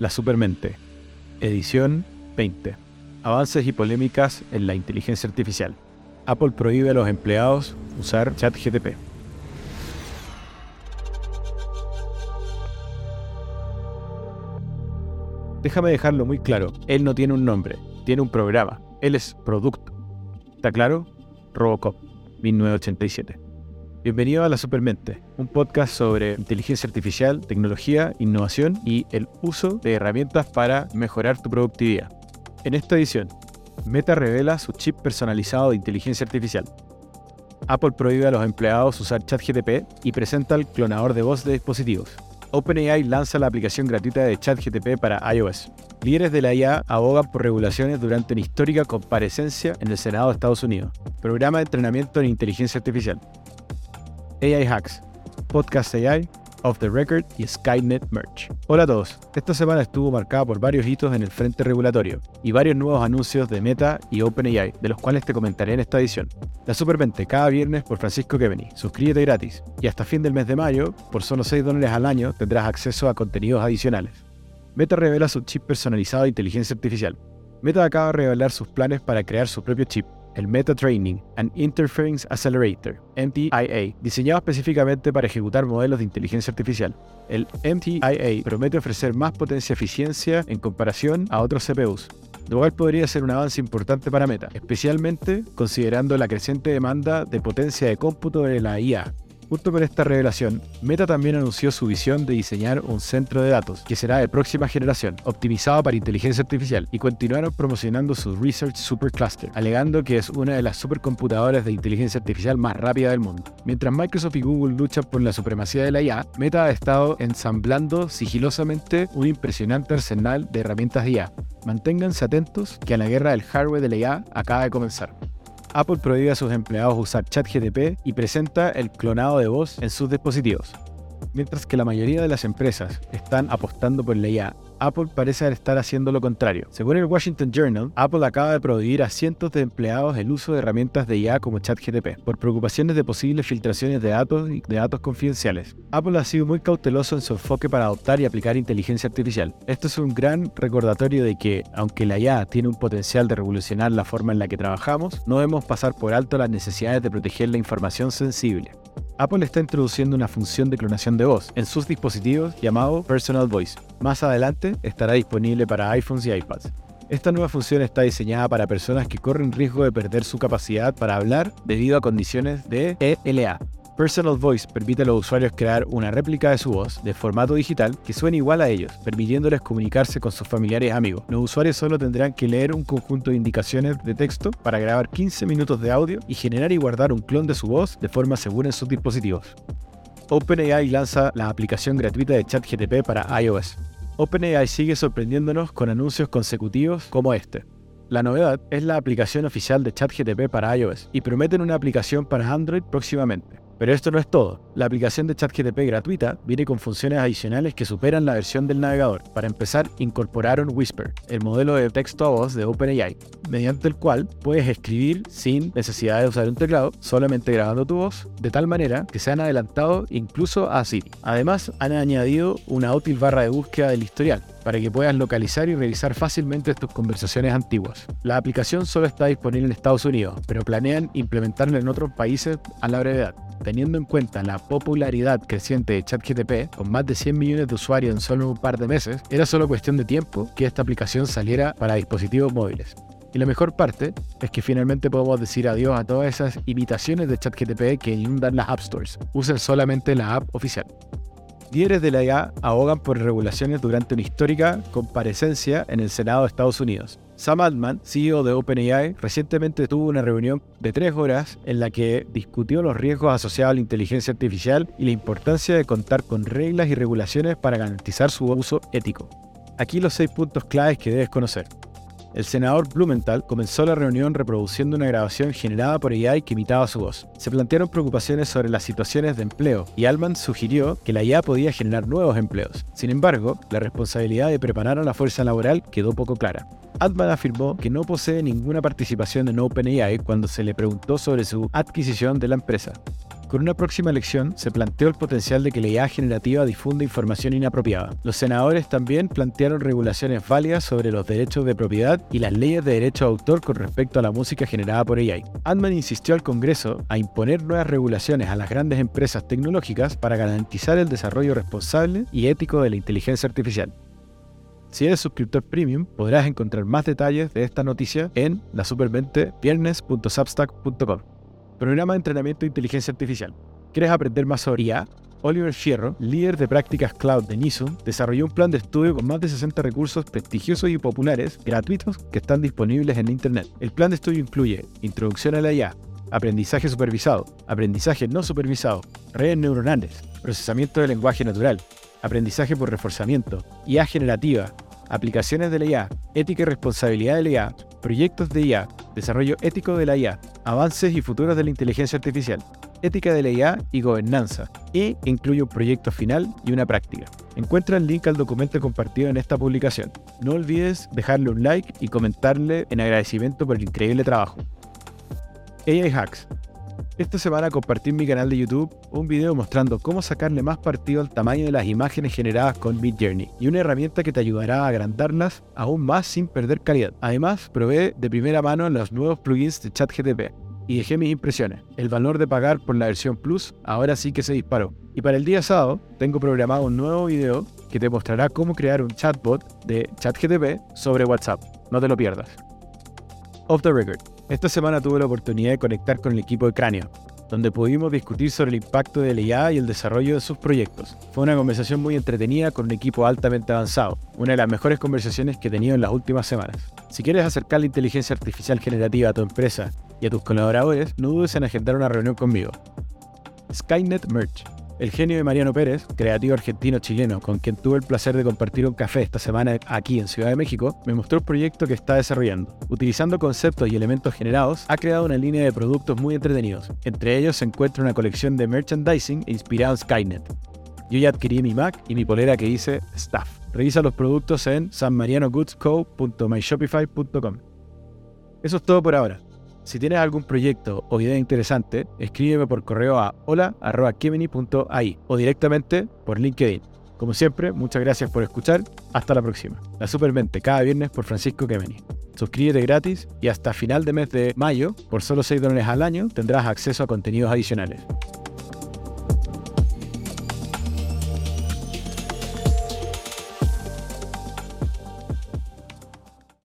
La Supermente, edición 20. Avances y polémicas en la inteligencia artificial. Apple prohíbe a los empleados usar ChatGTP. Déjame dejarlo muy claro, él no tiene un nombre, tiene un programa, él es producto. ¿Está claro? Robocop, 1987. Bienvenido a La Supermente, un podcast sobre inteligencia artificial, tecnología, innovación y el uso de herramientas para mejorar tu productividad. En esta edición, Meta revela su chip personalizado de inteligencia artificial. Apple prohíbe a los empleados usar ChatGTP y presenta el clonador de voz de dispositivos. OpenAI lanza la aplicación gratuita de ChatGTP para iOS. Líderes de la IA abogan por regulaciones durante una histórica comparecencia en el Senado de Estados Unidos. Programa de entrenamiento en inteligencia artificial. AI Hacks, Podcast AI, Off the Record y Skynet Merch. Hola a todos. Esta semana estuvo marcada por varios hitos en el frente regulatorio y varios nuevos anuncios de Meta y OpenAI, de los cuales te comentaré en esta edición. La Supermente cada viernes por Francisco Keveni. Suscríbete gratis. Y hasta fin del mes de mayo, por solo 6 dólares al año, tendrás acceso a contenidos adicionales. Meta revela su chip personalizado de inteligencia artificial. Meta acaba de revelar sus planes para crear su propio chip, el Meta Training and Interference Accelerator, MTIA, diseñado específicamente para ejecutar modelos de inteligencia artificial. El MTIA promete ofrecer más potencia y eficiencia en comparación a otros CPUs, lo cual podría ser un avance importante para Meta, especialmente considerando la creciente demanda de potencia de cómputo de la IA. Junto con esta revelación, Meta también anunció su visión de diseñar un centro de datos que será de próxima generación, optimizado para inteligencia artificial, y continuaron promocionando su Research Supercluster, alegando que es una de las supercomputadoras de inteligencia artificial más rápida del mundo. Mientras Microsoft y Google luchan por la supremacía de la IA, Meta ha estado ensamblando sigilosamente un impresionante arsenal de herramientas de IA. Manténganse atentos que la guerra del hardware de la IA acaba de comenzar. Apple prohíbe a sus empleados usar ChatGTP y presenta el clonado de voz en sus dispositivos. Mientras que la mayoría de las empresas están apostando por la IA, Apple parece estar haciendo lo contrario. Según el Washington Journal, Apple acaba de prohibir a cientos de empleados el uso de herramientas de IA como ChatGTP por preocupaciones de posibles filtraciones de datos y de datos confidenciales. Apple ha sido muy cauteloso en su enfoque para adoptar y aplicar inteligencia artificial. Esto es un gran recordatorio de que, aunque la IA tiene un potencial de revolucionar la forma en la que trabajamos, no debemos pasar por alto las necesidades de proteger la información sensible. Apple está introduciendo una función de clonación de voz en sus dispositivos llamado Personal Voice. Más adelante estará disponible para iPhones y iPads. Esta nueva función está diseñada para personas que corren riesgo de perder su capacidad para hablar debido a condiciones de ELA, Personal Voice permite a los usuarios crear una réplica de su voz de formato digital que suene igual a ellos, permitiéndoles comunicarse con sus familiares y amigos. Los usuarios solo tendrán que leer un conjunto de indicaciones de texto para grabar 15 minutos de audio y generar y guardar un clon de su voz de forma segura en sus dispositivos. OpenAI lanza la aplicación gratuita de ChatGTP para iOS. OpenAI sigue sorprendiéndonos con anuncios consecutivos como este. La novedad es la aplicación oficial de ChatGTP para iOS y prometen una aplicación para Android próximamente. Pero esto no es todo. La aplicación de ChatGTP gratuita viene con funciones adicionales que superan la versión del navegador. Para empezar, incorporaron Whisper, el modelo de texto a voz de OpenAI, mediante el cual puedes escribir sin necesidad de usar un teclado, solamente grabando tu voz, de tal manera que se han adelantado incluso a Siri. Además, han añadido una útil barra de búsqueda del historial, para que puedas localizar y revisar fácilmente tus conversaciones antiguas. La aplicación solo está disponible en Estados Unidos, pero planean implementarla en otros países a la brevedad. Teniendo en cuenta la popularidad creciente de ChatGTP, con más de 100 millones de usuarios en solo un par de meses, era solo cuestión de tiempo que esta aplicación saliera para dispositivos móviles. Y la mejor parte es que finalmente podemos decir adiós a todas esas imitaciones de ChatGTP que inundan las App Stores. Usen solamente la app oficial. Líderes de la IA abogan por regulaciones durante una histórica comparecencia en el Senado de Estados Unidos. Sam Altman, CEO de OpenAI, recientemente tuvo una reunión de tres horas en la que discutió los riesgos asociados a la inteligencia artificial y la importancia de contar con reglas y regulaciones para garantizar su uso ético. Aquí los seis puntos claves que debes conocer. El senador Blumenthal comenzó la reunión reproduciendo una grabación generada por AI que imitaba su voz. Se plantearon preocupaciones sobre las situaciones de empleo y Alman sugirió que la IA podía generar nuevos empleos. Sin embargo, la responsabilidad de preparar a la fuerza laboral quedó poco clara. Altman afirmó que no posee ninguna participación en OpenAI cuando se le preguntó sobre su adquisición de la empresa. Con una próxima elección se planteó el potencial de que la IA generativa difunda información inapropiada. Los senadores también plantearon regulaciones válidas sobre los derechos de propiedad y las leyes de derecho de autor con respecto a la música generada por AI. Antman insistió al Congreso a imponer nuevas regulaciones a las grandes empresas tecnológicas para garantizar el desarrollo responsable y ético de la inteligencia artificial. Si eres suscriptor premium, podrás encontrar más detalles de esta noticia en la supermente viernes.substack.com. Programa de entrenamiento de inteligencia artificial. ¿Quieres aprender más sobre IA? Oliver Fierro, líder de prácticas cloud de Nissan, desarrolló un plan de estudio con más de 60 recursos prestigiosos y populares, gratuitos, que están disponibles en Internet. El plan de estudio incluye Introducción a la IA, aprendizaje supervisado, aprendizaje no supervisado, redes neuronales, procesamiento del lenguaje natural, aprendizaje por reforzamiento, IA generativa, aplicaciones de la IA, ética y responsabilidad de la IA, proyectos de IA, desarrollo ético de la IA, avances y futuros de la inteligencia artificial, ética de la IA y gobernanza, y incluye un proyecto final y una práctica. Encuentra el link al documento compartido en esta publicación. No olvides dejarle un like y comentarle en agradecimiento por el increíble trabajo. AI Hacks. Esta semana compartí en mi canal de YouTube un video mostrando cómo sacarle más partido al tamaño de las imágenes generadas con Midjourney y una herramienta que te ayudará a agrandarlas aún más sin perder calidad. Además, probé de primera mano los nuevos plugins de ChatGTP y dejé mis impresiones. El valor de pagar por la versión Plus ahora sí que se disparó. Y para el día sábado tengo programado un nuevo video que te mostrará cómo crear un chatbot de ChatGTP sobre WhatsApp. No te lo pierdas. Off the record. Esta semana tuve la oportunidad de conectar con el equipo de Cráneo, donde pudimos discutir sobre el impacto de la IA y el desarrollo de sus proyectos. Fue una conversación muy entretenida con un equipo altamente avanzado, una de las mejores conversaciones que he tenido en las últimas semanas. Si quieres acercar la inteligencia artificial generativa a tu empresa y a tus colaboradores, no dudes en agendar una reunión conmigo. Skynet Merch el genio de Mariano Pérez, creativo argentino-chileno, con quien tuve el placer de compartir un café esta semana aquí en Ciudad de México, me mostró el proyecto que está desarrollando. Utilizando conceptos y elementos generados, ha creado una línea de productos muy entretenidos. Entre ellos se encuentra una colección de merchandising inspirado en Skynet. Yo ya adquirí mi Mac y mi polera que dice Staff. Revisa los productos en sanmarianogoodsco.myshopify.com. Eso es todo por ahora. Si tienes algún proyecto o idea interesante, escríbeme por correo a hola.kemeny.ai o directamente por LinkedIn. Como siempre, muchas gracias por escuchar. Hasta la próxima. La Supermente cada viernes por Francisco Kemeny. Suscríbete gratis y hasta final de mes de mayo, por solo 6 dólares al año, tendrás acceso a contenidos adicionales.